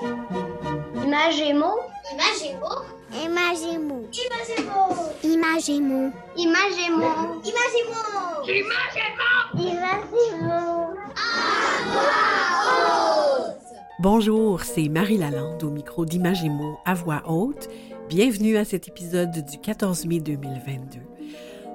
Imagémo. Imagémo. Imagémo. Imagémo. Imagémo. Imagémo. Imagémo. Imagémo. Bonjour, c'est Marie Lalande au micro d'Imagémo à voix haute. Bienvenue à cet épisode du 14 mai 2022.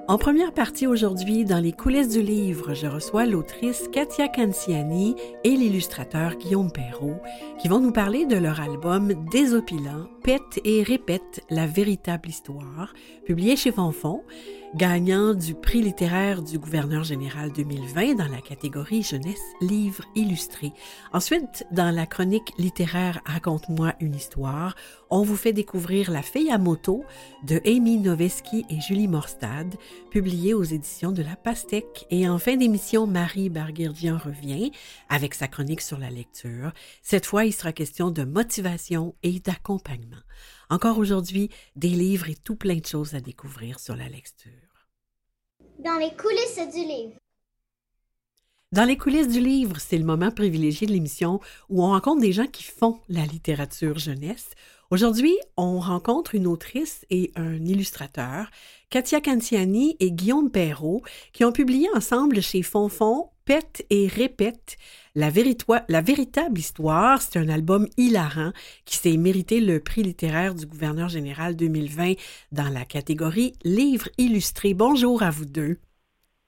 En première partie aujourd'hui, dans les coulisses du livre, je reçois l'autrice Katia Canciani et l'illustrateur Guillaume Perrault qui vont nous parler de leur album Désopilant, Pète et répète la véritable histoire, publié chez Fonfon, gagnant du prix littéraire du gouverneur général 2020 dans la catégorie jeunesse livre illustré. Ensuite, dans la chronique littéraire Raconte-moi une histoire, on vous fait découvrir La fille à moto de Amy Noveski et Julie Morstad, publiée aux éditions de La Pastèque. Et en fin d'émission, Marie Barguirdian revient avec sa chronique sur la lecture. Cette fois, il sera question de motivation et d'accompagnement. Encore aujourd'hui, des livres et tout plein de choses à découvrir sur la lecture. Dans les coulisses du livre. Dans les coulisses du livre, c'est le moment privilégié de l'émission où on rencontre des gens qui font la littérature jeunesse. Aujourd'hui, on rencontre une autrice et un illustrateur, Katia Canciani et Guillaume Perrault, qui ont publié ensemble chez Fonfon Pète et répète la, la véritable histoire. C'est un album hilarant qui s'est mérité le prix littéraire du gouverneur général 2020 dans la catégorie Livres illustrés. Bonjour à vous deux.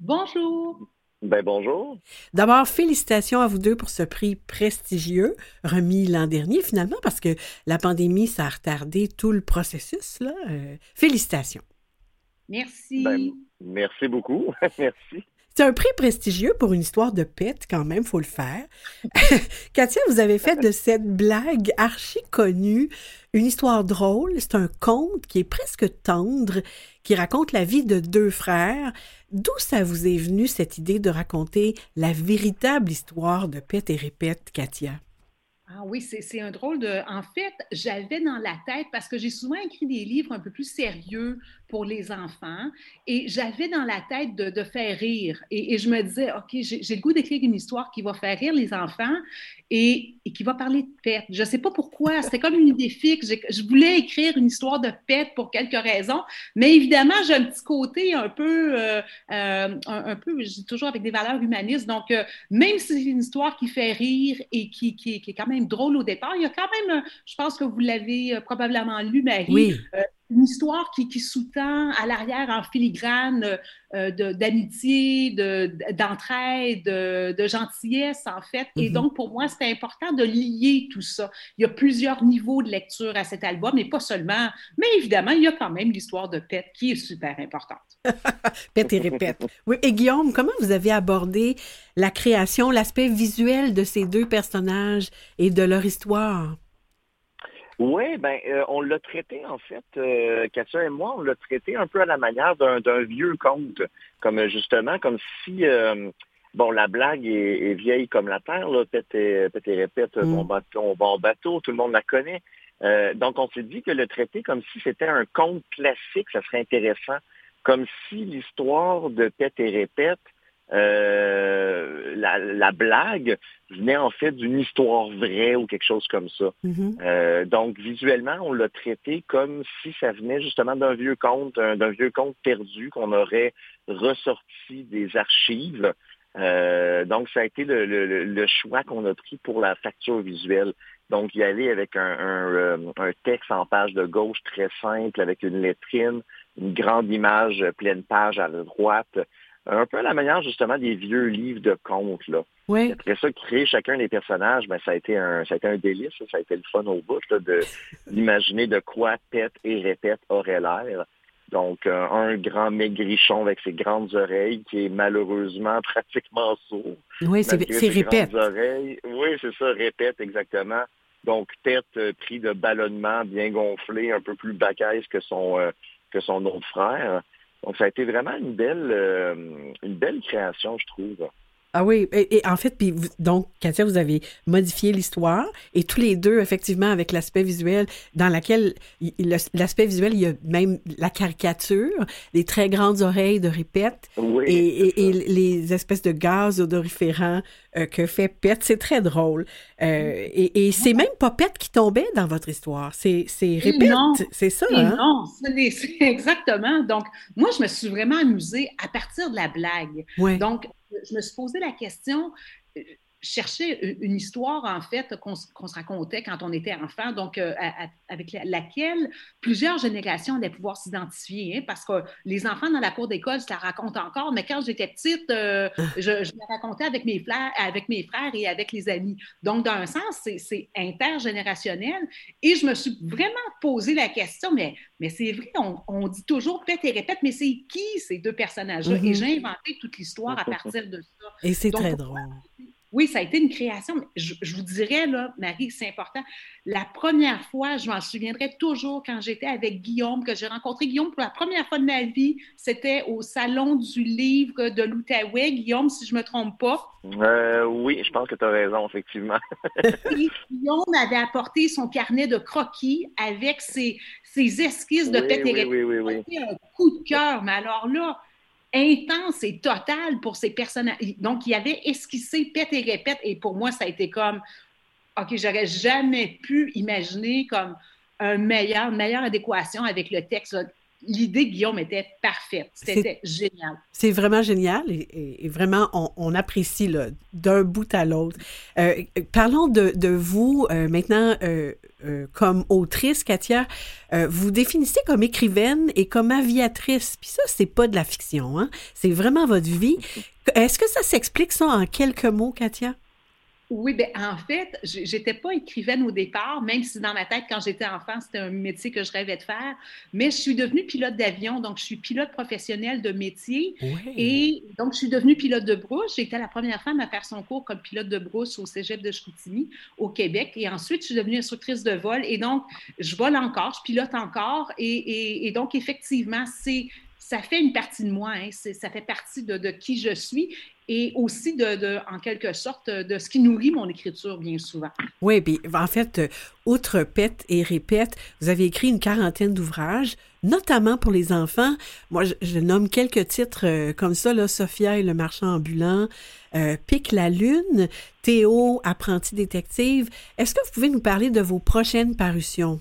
Bonjour. Ben bonjour. D'abord, félicitations à vous deux pour ce prix prestigieux remis l'an dernier, finalement, parce que la pandémie, ça a retardé tout le processus. Là. Euh, félicitations. Merci. Ben, merci beaucoup. merci. C'est un prix prestigieux pour une histoire de pète, quand même, faut le faire. Katia, vous avez fait de cette blague archi connue une histoire drôle. C'est un conte qui est presque tendre, qui raconte la vie de deux frères. D'où ça vous est venu cette idée de raconter la véritable histoire de Pète et Répète, Katia? Ah oui, c'est un drôle de. En fait, j'avais dans la tête, parce que j'ai souvent écrit des livres un peu plus sérieux pour les enfants, et j'avais dans la tête de, de faire rire. Et, et, je me disais, OK, j'ai le goût d'écrire une histoire qui va faire rire les enfants et, et qui va parler de pète. Je ne sais pas pourquoi, c'était comme une idée fixe. Je voulais écrire une histoire de pète pour quelques raisons, mais évidemment, j'ai un petit côté un peu, euh, euh, un, un, peu, je dis toujours avec des valeurs humanistes. Donc, euh, même si c'est une histoire qui fait rire et qui, qui, qui est quand même drôle au départ. Il y a quand même, je pense que vous l'avez probablement lu, Marie, oui. Une histoire qui, qui sous-tend à l'arrière en filigrane euh, d'amitié, d'entraide, de, de, gentillesse, en fait. Mm -hmm. Et donc, pour moi, c'était important de lier tout ça. Il y a plusieurs niveaux de lecture à cet album, et pas seulement, mais évidemment, il y a quand même l'histoire de Pet qui est super importante. Pet et répète. Oui, et Guillaume, comment vous avez abordé la création, l'aspect visuel de ces deux personnages et de leur histoire? Oui, ben euh, on l'a traité en fait, euh, Katia et moi, on l'a traité un peu à la manière d'un vieux conte, comme justement comme si euh, bon la blague est, est, vieille comme la terre, là, pète et, pète et répète, mm. bon bateau, bon bateau, tout le monde la connaît. donc on s'est dit que le traiter comme si c'était un conte classique, ça serait intéressant, comme si l'histoire de pète et répète euh, la, la, blague venait en fait d'une histoire vraie ou quelque chose comme ça. Mm -hmm. euh, donc visuellement, on l'a traité comme si ça venait justement d'un vieux conte, d'un vieux conte perdu qu'on aurait ressorti des archives. Euh, donc ça a été le, le, le choix qu'on a pris pour la facture visuelle. Donc y aller avec un, un, un texte en page de gauche très simple, avec une lettrine, une grande image pleine page à la droite un peu à la manière justement des vieux livres de contes. Là. Oui. Après ça, créer chacun des personnages, ben, ça, a été un, ça a été un délice, ça a été le fun au bout là, de d'imaginer de quoi Pète et Répète aurait l'air. Donc, euh, un grand maigrichon avec ses grandes oreilles qui est malheureusement pratiquement sourd. Oui, c'est Répète. Oreilles. Oui, c'est ça, Répète, exactement. Donc, tête euh, pris de ballonnement bien gonflé, un peu plus bacaise que son, euh, que son autre frère. Donc, ça a été vraiment une belle, euh, une belle création, je trouve. Ah oui, et, en fait, puis donc, Katia, vous avez modifié l'histoire et tous les deux, effectivement, avec l'aspect visuel, dans laquelle l'aspect visuel, il y a même la caricature, les très grandes oreilles de répète et, les espèces de gaz odoriférants euh, que fait Pet. C'est très drôle. Euh, et, c'est même pas Pet qui tombait dans votre histoire, c'est répète, c'est ça. Hein? Non, c'est exactement. Donc, moi, je me suis vraiment amusée à partir de la blague. Donc, je me suis posé la question, euh, chercher une histoire, en fait, qu'on se racontait quand on était enfant, donc euh, avec laquelle plusieurs générations allaient pouvoir s'identifier, hein, parce que les enfants dans la cour d'école, ça raconte encore, mais quand j'étais petite, euh, ah. je, je la racontais avec mes, frères, avec mes frères et avec les amis. Donc, dans un sens, c'est intergénérationnel. Et je me suis vraiment posé la question, mais, mais c'est vrai, on, dit toujours peut-être et répète, mais c'est qui ces deux personnages-là? Et mm-hmm. j'ai inventé toute l'histoire à partir de ça. Et c'est très drôle. Oui, ça a été une création. je, vous dirais, là, Marie, c'est important. La première fois, je m'en souviendrai toujours quand j'étais avec Guillaume, que j'ai rencontré Guillaume pour la première fois de ma vie, c'était au Salon du livre de l'Outaouais. Guillaume, si je ne me trompe pas. Euh, oui, je pense que tu as raison, effectivement. Guillaume avait apporté son carnet de croquis avec ses, esquisses de oui, oui, oui, oui, oui. un coup de cœur. Mais alors là, intense et total pour ces personnages. Donc, il y avait esquissé pète et répète, et pour moi, ça a été comme, OK, j'aurais jamais pu imaginer comme un meilleur, une meilleure adéquation avec le texte. L'idée, Guillaume, était parfaite. C'était génial. C'est vraiment génial et, vraiment, on, apprécie d'un bout à l'autre. Euh, parlons de, de vous euh, maintenant. Euh, comme autrice, Katia, vous définissez comme écrivaine et comme aviatrice. Puis ça, c'est pas de la fiction, hein? C'est vraiment votre vie. Est-ce que ça s'explique ça en quelques mots, Katia? Oui, bien, en fait, j'étais pas écrivaine au départ, même si dans ma tête, quand j'étais enfant, c'était un métier que je rêvais de faire. Mais je suis devenue pilote d'avion, donc je suis pilote professionnel de métier. Et donc, je suis devenue pilote de brousse. J'ai été la première femme à faire son cours comme pilote de brousse au cégep de Chicoutimi, au Québec. Et ensuite, je suis devenue instructrice de vol. Et donc, je vole encore, je pilote encore. Et, donc, effectivement, c'est ça fait une partie de moi, hein. ça fait partie de, qui je suis et aussi, de, en quelque sorte, de ce qui nourrit mon écriture bien souvent. Oui, bien, en fait, euh, outre Pète et Répète, vous avez écrit une quarantaine d'ouvrages, notamment pour les enfants. Moi, je, nomme quelques titres euh, comme ça, là, Sophia et le marchand ambulant, euh, Pique la lune, Théo, apprenti détective. Est-ce que vous pouvez nous parler de vos prochaines parutions?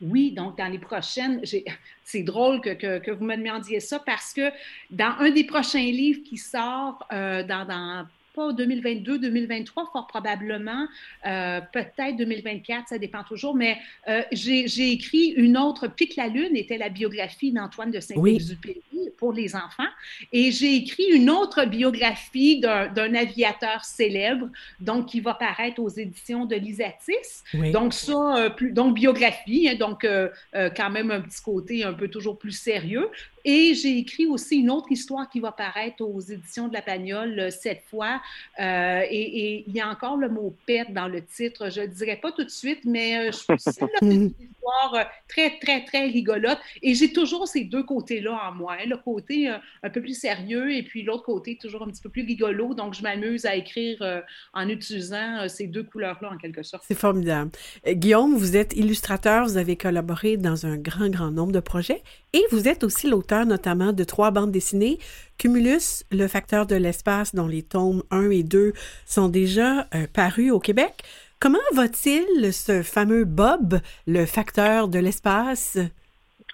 Oui, donc dans les prochaines, c'est drôle que, vous me demandiez ça parce que dans un des prochains livres qui sort euh, dans, dans pas 2022, 2023, fort probablement, euh, peut-être 2024, ça dépend toujours, mais euh, j'ai écrit une autre, Pique la Lune était la biographie d'Antoine de Saint-Exupéry pour les enfants, et j'ai écrit une autre biographie d'un aviateur célèbre, donc qui va paraître aux éditions de l'Isatis. Donc ça, euh, plus, donc biographie, hein, donc quand même un petit côté un peu toujours plus sérieux. Et j'ai écrit aussi une autre histoire qui va paraître aux éditions de la Pagnole cette fois, euh, et, il y a encore le mot pète dans le titre. Je ne le dirai pas tout de suite, mais euh, c'est une histoire euh, très, très, très rigolote. Et j'ai toujours ces deux côtés-là en moi. Hein. le côté un peu plus sérieux et puis l'autre côté toujours un petit peu plus rigolo. Donc, je m'amuse à écrire en utilisant ces deux couleurs-là en quelque sorte. C'est formidable. Guillaume, vous êtes illustrateur, vous avez collaboré dans un grand, grand nombre de projets et vous êtes aussi l'auteur notamment de trois bandes dessinées, Cumulus, le facteur de l'espace, dont les tomes 1 et 2 sont déjà euh, parus au Québec. Comment va-t-il, ce fameux Bob, le facteur de l'espace?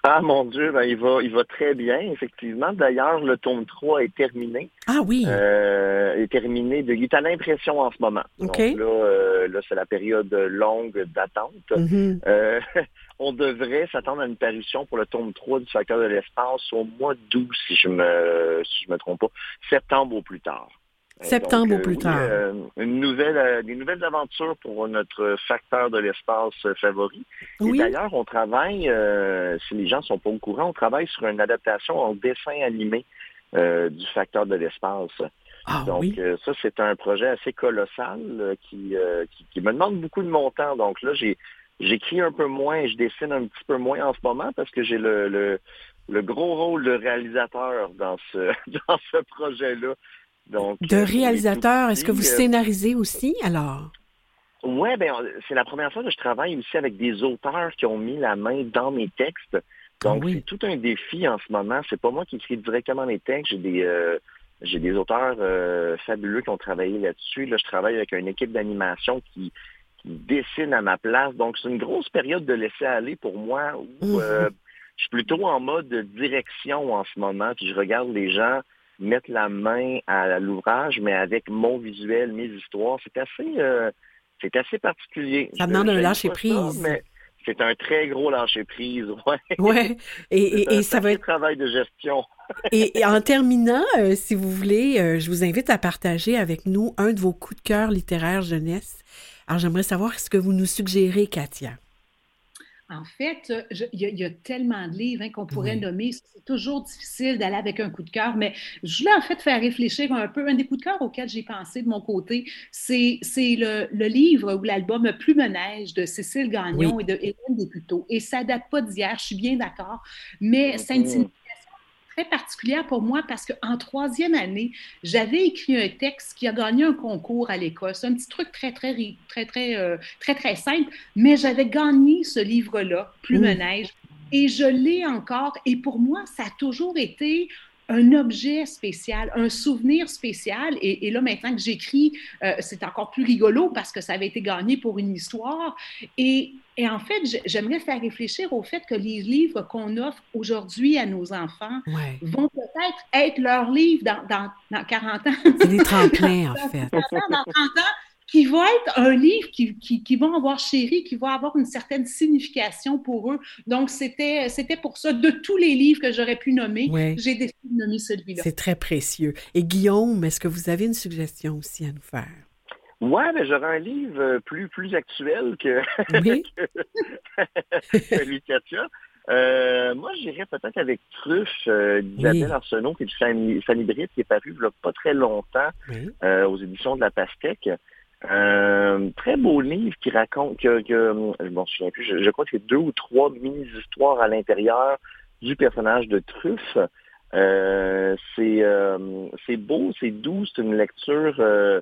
Ah mon Dieu, ben, il va il va très bien, effectivement. D'ailleurs, le tome 3 est terminé. Ah oui. Euh, est terminé de. Il est à l'impression en ce moment. Donc là, euh, là c'est la période longue d'attente. Mm-hmm. euh, on devrait s'attendre à une parution pour le tome 3 du facteur de l'espace au mois d'août, si je me si je me trompe pas, septembre au plus tard. Euh, septembre au plus tard. Euh, une nouvelle, euh, des nouvelles aventures pour notre facteur de l'espace favori. Et d'ailleurs, on travaille, si les gens sont pas au courant, on travaille sur une adaptation en dessin animé du facteur de l'espace. Ah, donc ça, c'est un projet assez colossal qui, qui, qui, me demande beaucoup de mon temps. Donc là, j'ai J'écris un peu moins et je dessine un petit peu moins en ce moment parce que j'ai le, le, le, gros rôle de réalisateur dans ce, dans ce projet-là. Donc, De euh, réalisateur, est-ce que vous scénarisez aussi alors? Ouais, ben c'est la première fois que je travaille aussi avec des auteurs qui ont mis la main dans mes textes. Donc Ah oui. c'est tout un défi en ce moment. C'est pas moi qui écris directement les textes. J'ai des euh, j'ai des auteurs euh, fabuleux qui ont travaillé là-dessus. Là, je travaille avec une équipe d'animation qui dessine à ma place. Donc c'est une grosse période de laisser aller pour moi où Mhm. euh, je suis plutôt en mode direction en ce moment. Puis je regarde les gens mettre la main à l'ouvrage, mais avec mon visuel, mes histoires. C'est assez euh, c'est assez particulier. Ça demande un lâcher ça, prise. mais c'est un très gros lâcher prise, ouais. Ouais. Et, et- C'est un et ça va être. travail de gestion. Et, et en terminant, euh, si vous voulez, euh, je vous invite à partager avec nous un de vos coups de cœur littéraires jeunesse. Alors, j'aimerais savoir ce que vous nous suggérez, Katia. En fait, il y, a- il y a tellement de livres hein, qu'on pourrait Oui. nommer. C'est toujours difficile d'aller avec un coup de cœur, mais je voulais en fait faire réfléchir un peu. Un des coups de cœur auxquels j'ai pensé de mon côté, c'est le, le livre ou l'album Plume Neige de Cécile Gagnon et de Hélène Desputeaux. Et ça date pas d'hier, je suis bien d'accord, mais c'est une Mhm. Très particulière pour moi parce qu'en troisième année, j'avais écrit un texte qui a gagné un concours à l'école. C'est un petit truc très, très, très, très, euh, très, très simple, mais j'avais gagné ce livre-là, Plume Mm. Neige, et je l'ai encore. Et pour moi, ça a toujours été un objet spécial, un souvenir spécial. Et, et là, maintenant que j'écris, euh, c'est encore plus rigolo parce que ça avait été gagné pour une histoire. Et, et en fait, j'aimerais faire réfléchir au fait que les livres qu'on offre aujourd'hui à nos enfants Ouais. vont peut-être être leurs livres dans, dans, dans 40 ans, C'est des tremplins, en fait. dans 30 ans, dans 30 ans, qui vont être un livre qui, qui, qui vont avoir chéri, qui va avoir une certaine signification pour eux. Donc, c'était c'était pour ça, de tous les livres que j'aurais pu nommer, Ouais. j'ai décidé de nommer celui-là. C'est très précieux. Et Guillaume, est-ce que vous avez une suggestion aussi à nous faire? Ouais, mais j'aurais un livre euh, plus, plus actuel que, Oui? que celui de Katia. Euh, moi, j'irais peut-être avec Truffe euh, d'Isabelle Oui. Arsenault, qui est du Britt, qui est paru il y a pas très longtemps Oui. euh, aux éditions de la Pastèque. Euh, très beau livre qui raconte que, que je m'en souviens plus, je, je crois que c'est deux ou trois mini-histoires à l'intérieur du personnage de Truffe. Euh, c'est euh, c'est beau, c'est doux, c'est une lecture euh,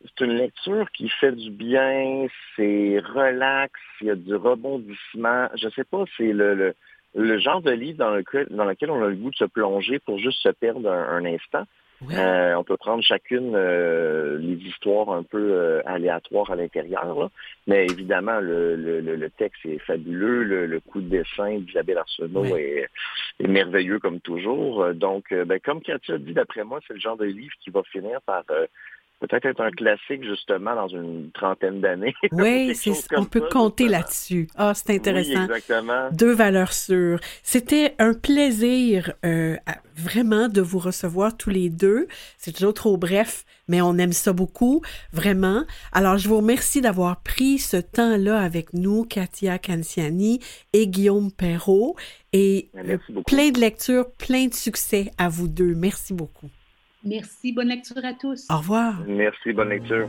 c'est une lecture qui fait du bien, c'est relax, il y a du rebondissement. Je sais pas, c'est le, le, le genre de livre dans lequel, dans lequel on a le goût de se plonger pour juste se perdre un, un instant. Oui. Euh, on peut prendre chacune euh, les histoires un peu euh, aléatoires à l'intérieur, là. mais évidemment, le, le, le, le texte est fabuleux, le, le coup de dessin d'Isabelle Arsenault Oui. est, est merveilleux comme toujours. Euh, Donc, ben, comme Katia dit, d'après moi, c'est le genre de livre qui va finir par euh, peut-être être un classique justement dans une trentaine d'années. Oui, on peut ça, compter là-dessus. Ah, c'est intéressant. Oui, exactement. Deux valeurs sûres. C'était un plaisir euh, à- vraiment de vous recevoir tous les deux. C'est toujours trop bref, mais on aime ça beaucoup, vraiment. Alors, je vous remercie d'avoir pris ce temps-là avec nous, Katia Canciani et Guillaume Perrault. Et euh, Merci beaucoup. plein de lectures, plein de succès à vous deux. Merci beaucoup. Merci, bonne lecture à tous. Au revoir. Merci, bonne lecture.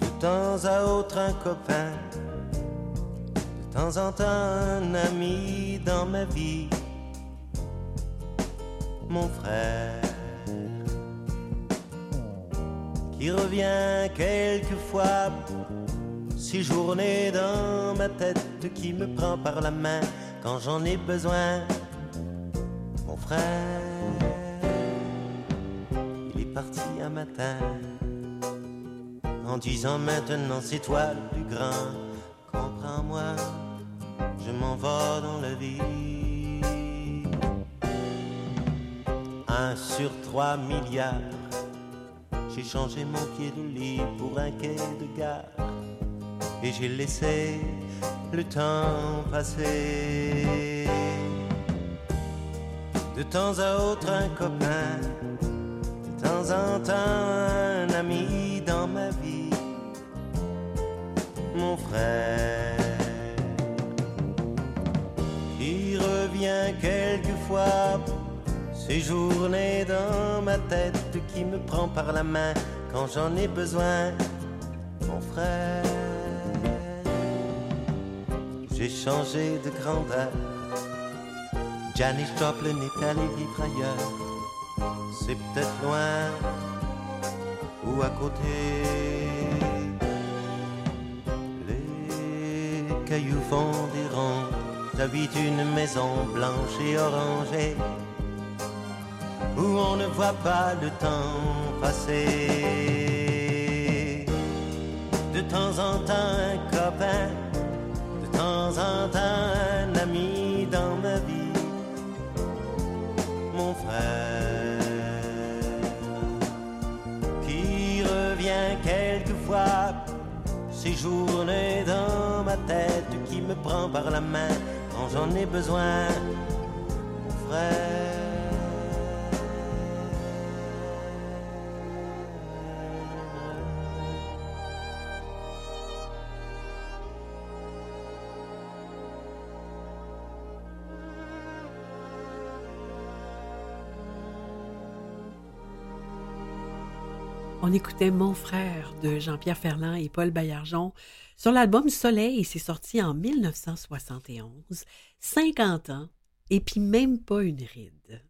De temps à autre un copain, de temps en temps un ami dans ma vie, mon frère, qui revient quelquefois, séjourner dans ma tête, qui me prend par la main quand j'en ai besoin, mon frère, il est parti un matin en disant maintenant c'est toi le plus grand. Comprends-moi, je m'en vais dans la vie. Un sur trois milliards, j'ai changé mon pied de lit pour un quai de gare. Et j'ai laissé le temps passer. De temps à autre un copain, de temps en temps un ami dans ma vie, mon frère, qui revient quelquefois, séjourner dans ma tête, qui me prend par la main quand j'en ai besoin, mon frère. J'ai changé de grandeur. Janis Joplin est allé vivre ailleurs. C'est peut-être loin ou à côté. Les cailloux font des ronds. J'habite une maison blanche et orangée où on ne voit pas le temps passer. De temps en temps un copain, de temps en temps un ami dans ma vie, mon frère, qui revient quelquefois, séjourner dans ma tête, qui me prend par la main quand j'en ai besoin, mon frère. On écoutait Mon frère de Jean-Pierre Ferland et Paul Baillargeon sur l'album Soleil. C'est sorti en 1971. 50 ans et puis même pas une ride.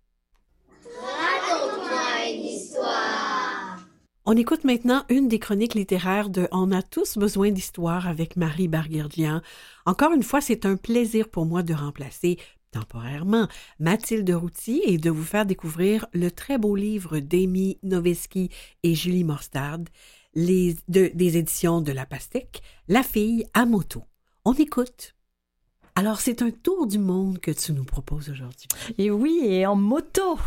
Raconte-moi une histoire. On écoute maintenant une des chroniques littéraires de On a tous besoin d'histoire avec Marie Barguerdian. Encore une fois, c'est un plaisir pour moi de remplacer temporairement Mathilde Routy et de vous faire découvrir le très beau livre d'Amy Noveski et Julie Morstad, les, de- des éditions de La Pastèque, La fille à moto. On écoute. Alors, c'est un tour du monde que tu nous proposes aujourd'hui. Et oui, et en moto.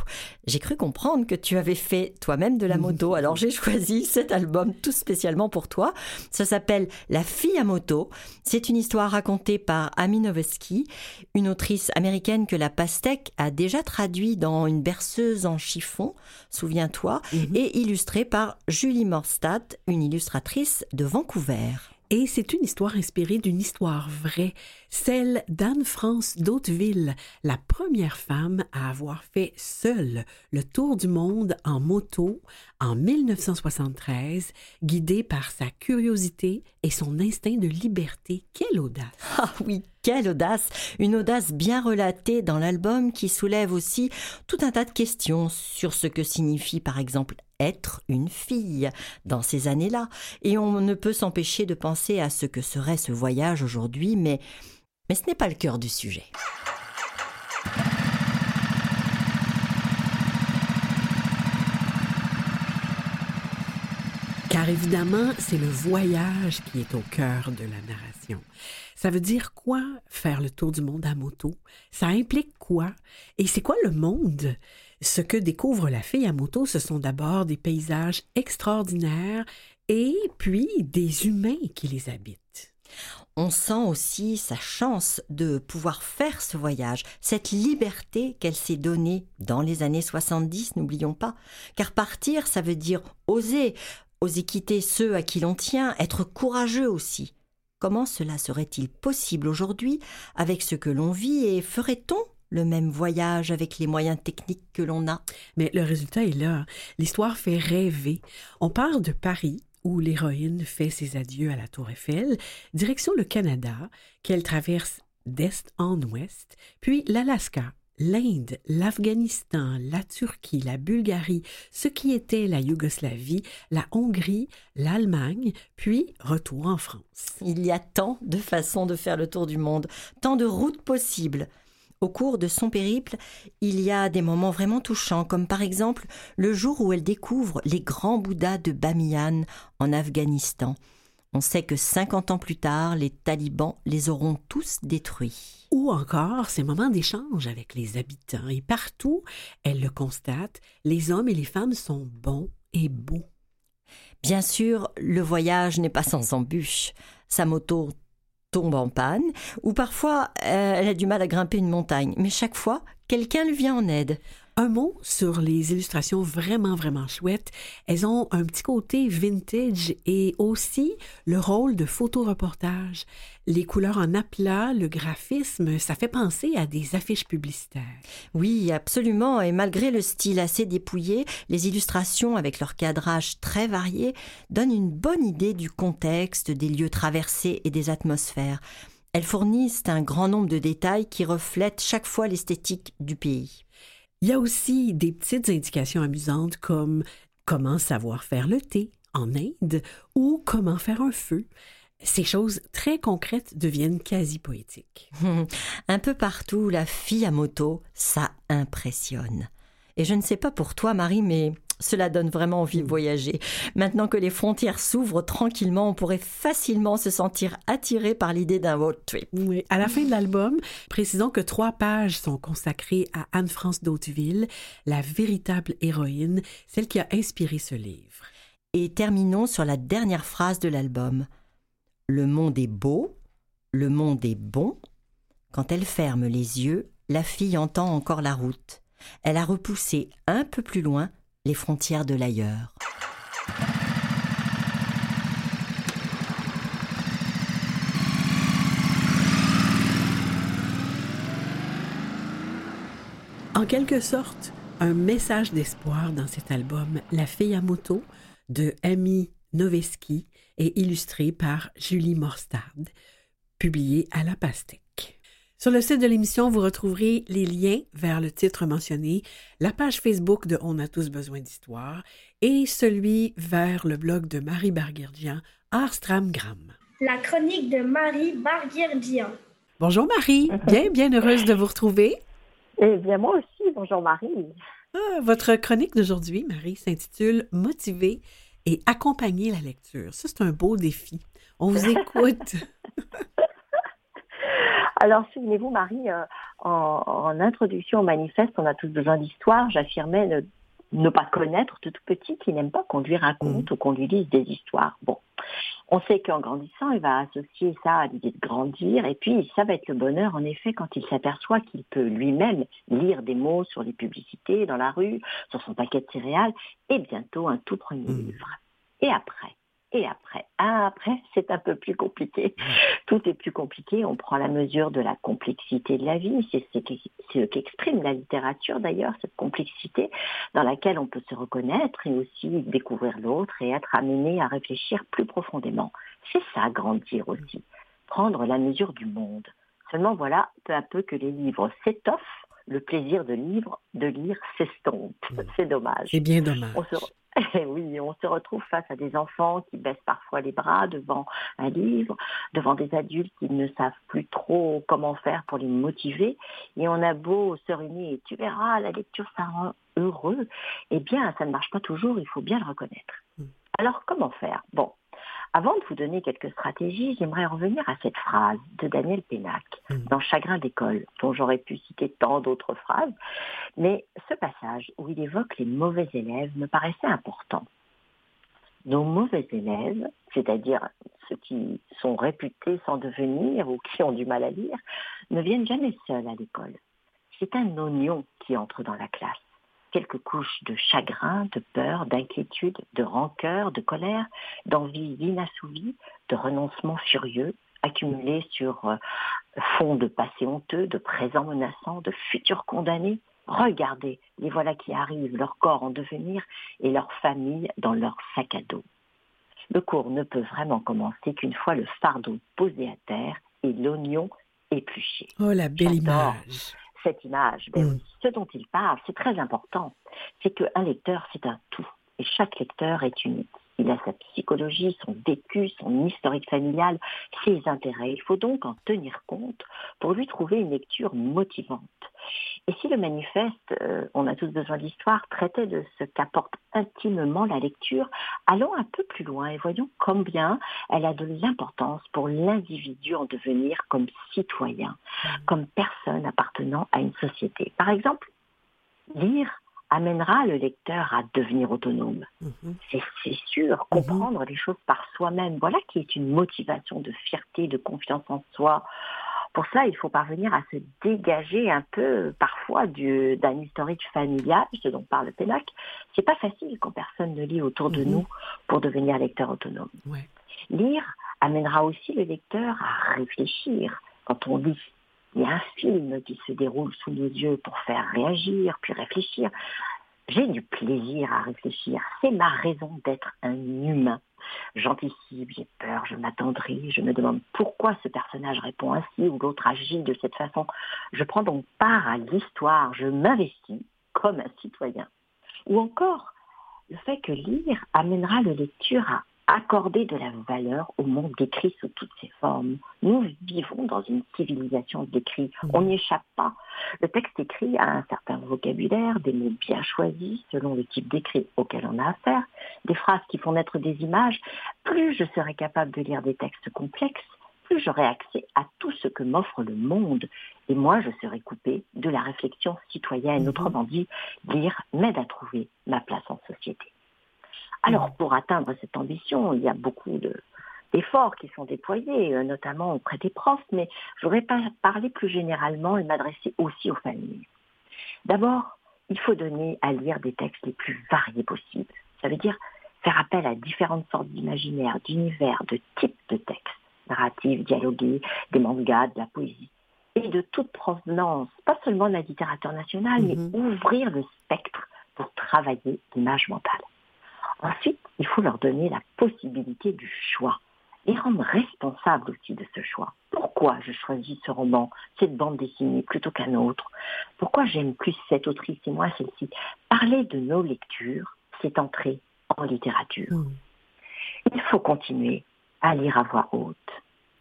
J'ai cru comprendre que tu avais fait toi-même de la moto, alors j'ai choisi cet album tout spécialement pour toi. Ça s'appelle La fille à moto. C'est une histoire racontée par Amy Noveski, une autrice américaine que la pastèque a déjà traduit dans Une berceuse en chiffon, souviens-toi, et illustrée par Julie Morstadt, une illustratrice de Vancouver. Et c'est une histoire inspirée d'une histoire vraie, celle d'Anne-France d'Hauteville, la première femme à avoir fait seule le tour du monde en moto en 1973, guidée par sa curiosité et son instinct de liberté. Quelle audace! Ah oui, quelle audace Une audace bien relatée dans l'album qui soulève aussi tout un tas de questions sur ce que signifie par exemple être une fille dans ces années-là. Et on ne peut s'empêcher de penser à ce que serait ce voyage aujourd'hui, mais, mais ce n'est pas le cœur du sujet. Car évidemment, c'est le voyage qui est au cœur de la narration. Ça veut dire quoi faire le tour du monde à moto? Ça implique quoi? Et c'est quoi le monde? Ce que découvre la fille à moto, ce sont d'abord des paysages extraordinaires et puis des humains qui les habitent. On sent aussi sa chance de pouvoir faire ce voyage, cette liberté qu'elle s'est donnée dans les années 70, n'oublions pas. Car partir, ça veut dire oser, oser quitter ceux à qui l'on tient, être courageux aussi. Comment cela serait-il possible aujourd'hui avec ce que l'on vit et ferait-on le même voyage avec les moyens techniques que l'on a? Mais le résultat est là. L'histoire fait rêver. On part de Paris, où l'héroïne fait ses adieux à la Tour Eiffel, direction le Canada, qu'elle traverse d'est en ouest, puis l'Alaska, l'Inde, l'Afghanistan, la Turquie, la Bulgarie, ce qui était la Yougoslavie, la Hongrie, l'Allemagne, puis retour en France. Il y a tant de façons de faire le tour du monde, tant de routes possibles. Au cours de son périple, il y a des moments vraiment touchants, comme par exemple le jour où elle découvre les grands Bouddhas de Bamiyan en Afghanistan. On sait que 50 ans plus tard, les talibans les auront tous détruits. Ou encore ces moments d'échange avec les habitants. Et partout, elle le constate, les hommes et les femmes sont bons et beaux. Bien sûr, le voyage n'est pas sans embûches. Sa moto tombe en panne, ou parfois euh, elle a du mal à grimper une montagne, mais chaque fois, quelqu'un lui vient en aide. Un mot sur les illustrations vraiment, vraiment chouettes. Elles ont un petit côté vintage et aussi le rôle de photoreportage. Les couleurs en aplat, le graphisme, ça fait penser à des affiches publicitaires. Oui, absolument. Et malgré le style assez dépouillé, les illustrations avec leur cadrage très varié donnent une bonne idée du contexte, des lieux traversés et des atmosphères. Elles fournissent un grand nombre de détails qui reflètent chaque fois l'esthétique du pays. Il y a aussi des petites indications amusantes comme comment savoir faire le thé en Inde ou comment faire un feu. Ces choses très concrètes deviennent quasi poétiques. un peu partout, la fille à moto, ça impressionne. Et je ne sais pas pour toi, Marie, mais cela donne vraiment envie de mm. voyager. Maintenant que les frontières s'ouvrent tranquillement, on pourrait facilement se sentir attiré par l'idée d'un road trip. Oui. À la fin de l'album, précisons que trois pages sont consacrées à Anne-France d'Hauteville, la véritable héroïne, celle qui a inspiré ce livre. Et terminons sur la dernière phrase de l'album. Le monde est beau, le monde est bon. Quand elle ferme les yeux, la fille entend encore la route. Elle a repoussé un peu plus loin les frontières de l'ailleurs. En quelque sorte, un message d'espoir dans cet album La fille à moto de Amy Noveski et illustré par Julie Morstad, publié à la Pastèque. Sur le site de l'émission, vous retrouverez les liens vers le titre mentionné, la page Facebook de On a tous besoin d'histoire et celui vers le blog de Marie Barguirdian, Arstramgram. La chronique de Marie Barguirdian. Bonjour Marie, bien, bien heureuse de vous retrouver. Eh bien, moi aussi, bonjour Marie. Ah, votre chronique d'aujourd'hui, Marie, s'intitule Motiver et accompagner la lecture. Ça, c'est un beau défi. On vous écoute. Alors, souvenez-vous, Marie, euh, en, introduction au manifeste, on a tous besoin d'histoire. J'affirmais ne, pas connaître de tout petit qui n'aime pas qu'on lui raconte mmh. ou qu'on lui lise des histoires. Bon, on sait qu'en grandissant, il va associer ça à l'idée de grandir. Et puis, ça va être le bonheur, en effet, quand il s'aperçoit qu'il peut lui-même lire des mots sur les publicités, dans la rue, sur son paquet de céréales, et bientôt un tout premier mmh. livre. Et après, et après. Ah, après, c'est un peu plus compliqué. Tout est plus compliqué. On prend la mesure de la complexité de la vie. C'est ce qu'exprime la littérature d'ailleurs, cette complexité dans laquelle on peut se reconnaître et aussi découvrir l'autre et être amené à réfléchir plus profondément. C'est ça, grandir aussi. Prendre la mesure du monde. Seulement voilà, peu à peu que les livres s'étoffent, le plaisir de, livre, de lire s'estompe. C'est dommage. C'est bien dommage. Et oui, on se retrouve face à des enfants qui baissent parfois les bras devant un livre, devant des adultes qui ne savent plus trop comment faire pour les motiver. Et on a beau se ruiner, tu verras, la lecture, ça rend heureux. Eh bien, ça ne marche pas toujours, il faut bien le reconnaître. Mm. Alors, comment faire? Bon, avant de vous donner quelques stratégies, j'aimerais revenir à cette phrase de Daniel Pénac mm. dans Chagrin d'école, dont j'aurais pu citer tant d'autres phrases, mais ce passage où il évoque les mauvais élèves me paraissait important. Nos mauvais élèves, c'est-à-dire ceux qui sont réputés sans devenir ou qui ont du mal à lire, ne viennent jamais seuls à l'école. C'est un oignon qui entre dans la classe quelques couches de chagrin, de peur, d'inquiétude, de rancœur, de colère, d'envie inassouvies, de renoncement furieux, accumulés sur euh, fond de passé honteux, de présent menaçant, de futurs condamnés. Regardez, les voilà qui arrivent, leur corps en devenir et leur famille dans leur sac à dos. Le cours ne peut vraiment commencer qu'une fois le fardeau posé à terre et l'oignon épluché. Oh, la belle image cette image. Ben mm. Ce dont il parle, c'est très important. C'est qu'un lecteur, c'est un tout. Et chaque lecteur est unique. Il a sa psychologie, son vécu, son historique familial, ses intérêts. Il faut donc en tenir compte pour lui trouver une lecture motivante. Et si le manifeste, euh, on a tous besoin d'histoire, traitait de ce qu'apporte intimement la lecture, allons un peu plus loin et voyons combien elle a de l'importance pour l'individu en devenir comme citoyen, mmh. comme personne appartenant à une société. Par exemple, lire amènera le lecteur à devenir autonome. Mhm. C'est sûr, mhm. comprendre les choses par soi-même. Voilà qui est une motivation de fierté, de confiance en soi. Pour ça, il faut parvenir à se dégager un peu parfois d'un historique familial, ce dont parle Pénac. C'est pas facile quand personne ne lit autour de Mhm. nous pour devenir lecteur autonome. Ouais. Lire amènera aussi le lecteur à réfléchir. Quand on lit, il y a un film qui se déroule sous nos yeux pour faire réagir, puis réfléchir. J'ai du plaisir à réfléchir. C'est ma raison d'être un humain. J'anticipe, j'ai peur, je m'attendris, je me demande pourquoi ce personnage répond ainsi ou l'autre agit de cette façon. Je prends donc part à l'histoire, je m'investis comme un citoyen. Ou encore, le fait que lire amènera le lecteur à accorder de la valeur au monde décrit sous toutes ses formes. Nous vivons dans une civilisation d'écrit. On n'y échappe pas. Le texte écrit a un certain vocabulaire, des mots bien choisis selon le type d'écrit auquel on a affaire, des phrases qui font naître des images. Plus je serai capable de lire des textes complexes, plus j'aurai accès à tout ce que m'offre le monde. Et moi, je serai coupé de la réflexion citoyenne. Autrement dit, lire m'aide à trouver ma place en société. Alors, pour atteindre cette ambition, il y a beaucoup de, d'efforts qui sont déployés, euh, notamment auprès des profs, mais je voudrais pas parler plus généralement et m'adresser aussi aux familles. D'abord, il faut donner à lire des textes les plus variés possibles. Ça veut dire faire appel à différentes sortes d'imaginaires, d'univers, de types de textes, narratifs, dialogués, des mangas, de la poésie, et de toute provenance, pas seulement de la littérature nationale, mais ouvrir le spectre pour travailler l'image mentale. Ensuite, il faut leur donner la possibilité du choix, les rendre responsables aussi de ce choix. Pourquoi je choisis ce roman, cette bande dessinée plutôt qu'un autre? Pourquoi j'aime plus cette autrice et moi celle-ci? Parler de nos lectures, c'est entrer en littérature. Mm. Il faut continuer à lire à voix haute.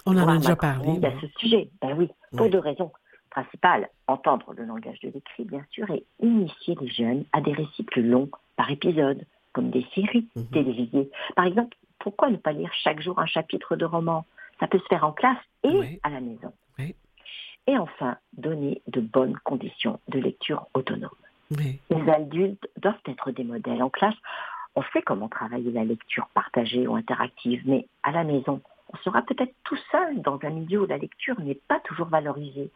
On en a déjà parlé. À ce sujet, ben oui, pour Oui. deux raisons principales. Entendre le langage de l'écrit, bien sûr, et initier les jeunes à des récits plus longs par épisode, comme des séries Mhm. télévisées. Par exemple, pourquoi ne pas lire chaque jour un chapitre de roman? Ça peut se faire en classe et Oui. à la maison. Oui. Et enfin, donner de bonnes conditions de lecture autonome. Oui. Les adultes doivent être des modèles. En classe, on sait comment travailler la lecture partagée ou interactive, mais à la maison, on sera peut-être tout seul dans un milieu où la lecture n'est pas toujours valorisée.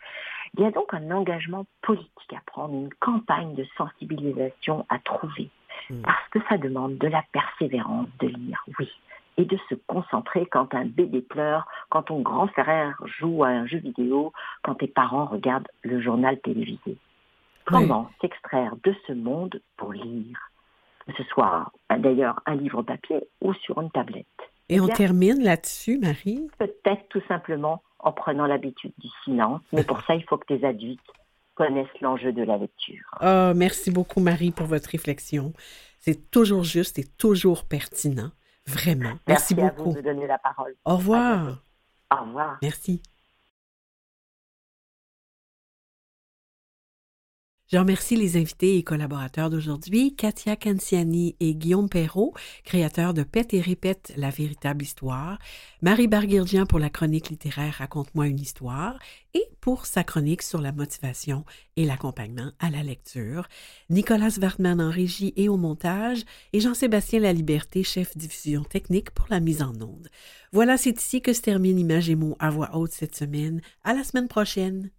Il y a donc un engagement politique à prendre, une campagne de sensibilisation à trouver, Mm. parce que ça demande de la persévérance de lire, oui, et de se concentrer quand un bébé pleure, quand ton grand frère joue à un jeu vidéo, quand tes parents regardent le journal télévisé. Comment s'extraire de ce monde pour lire? Que ce soit euh, d'ailleurs un livre papier ou sur une tablette. Et on Bien. termine là-dessus, Marie? Peut-être tout simplement en prenant l'habitude du silence, mais pour ça, il faut que tes adultes connaissent l'enjeu de la lecture. Ah, merci beaucoup, Marie, pour votre réflexion. C'est toujours juste et toujours pertinent. Vraiment. Merci, à vous beaucoup. de donner la parole. Au revoir. Au revoir. Merci. Je remercie les invités et collaborateurs d'aujourd'hui, Katia Canciani et Guillaume Perrault, créateurs de Pète et répète la véritable histoire, Marie Barguirdian pour la chronique littéraire Raconte-moi une histoire et pour sa chronique sur la motivation et l'accompagnement à la lecture, Nicolas Wartman en régie et au montage et Jean-Sébastien Laliberté, chef diffusion technique pour la mise en onde. Voilà, c'est ici que se termine Image et mots à voix haute cette semaine. À la semaine prochaine.